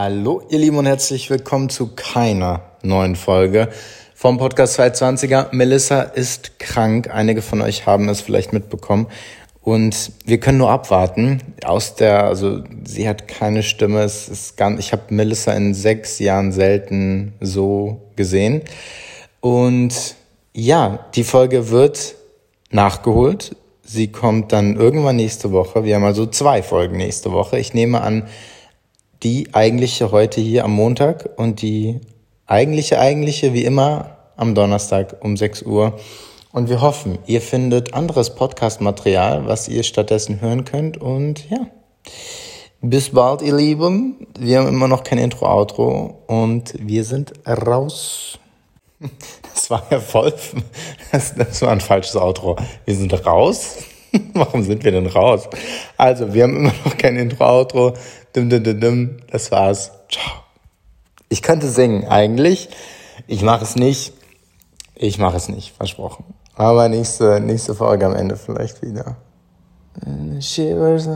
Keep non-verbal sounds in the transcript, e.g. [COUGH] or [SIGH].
Hallo, ihr Lieben und herzlich willkommen zu keiner neuen Folge vom Podcast 220er. Melissa ist krank. Einige von euch haben es vielleicht mitbekommen. Und wir können nur abwarten. Aus der, also sie hat keine Stimme. Es ist ganz, ich habe Melissa in sechs Jahren selten so gesehen. Und ja, die Folge wird nachgeholt. Sie kommt dann irgendwann nächste Woche. Wir haben also zwei Folgen nächste Woche. Ich nehme an, die eigentliche heute hier am Montag und die eigentliche, eigentliche wie immer am Donnerstag um 6 Uhr. Und wir hoffen, ihr findet anderes Podcast-Material, was ihr stattdessen hören könnt. Und ja, bis bald, ihr Lieben. Wir haben immer noch kein Intro-Outro und wir sind raus. [LAUGHS] Das war ja voll, das, das war ein falsches Outro. Wir sind raus. [LAUGHS] Warum sind wir denn raus? Also, wir haben immer noch kein Intro-Outro. Dim, dim, dim, dim. Das war's. Ciao. Ich könnte singen, eigentlich. Ich mache es nicht. Ich mache es nicht, versprochen. Aber nächste, nächste Folge am Ende vielleicht wieder. Shivers.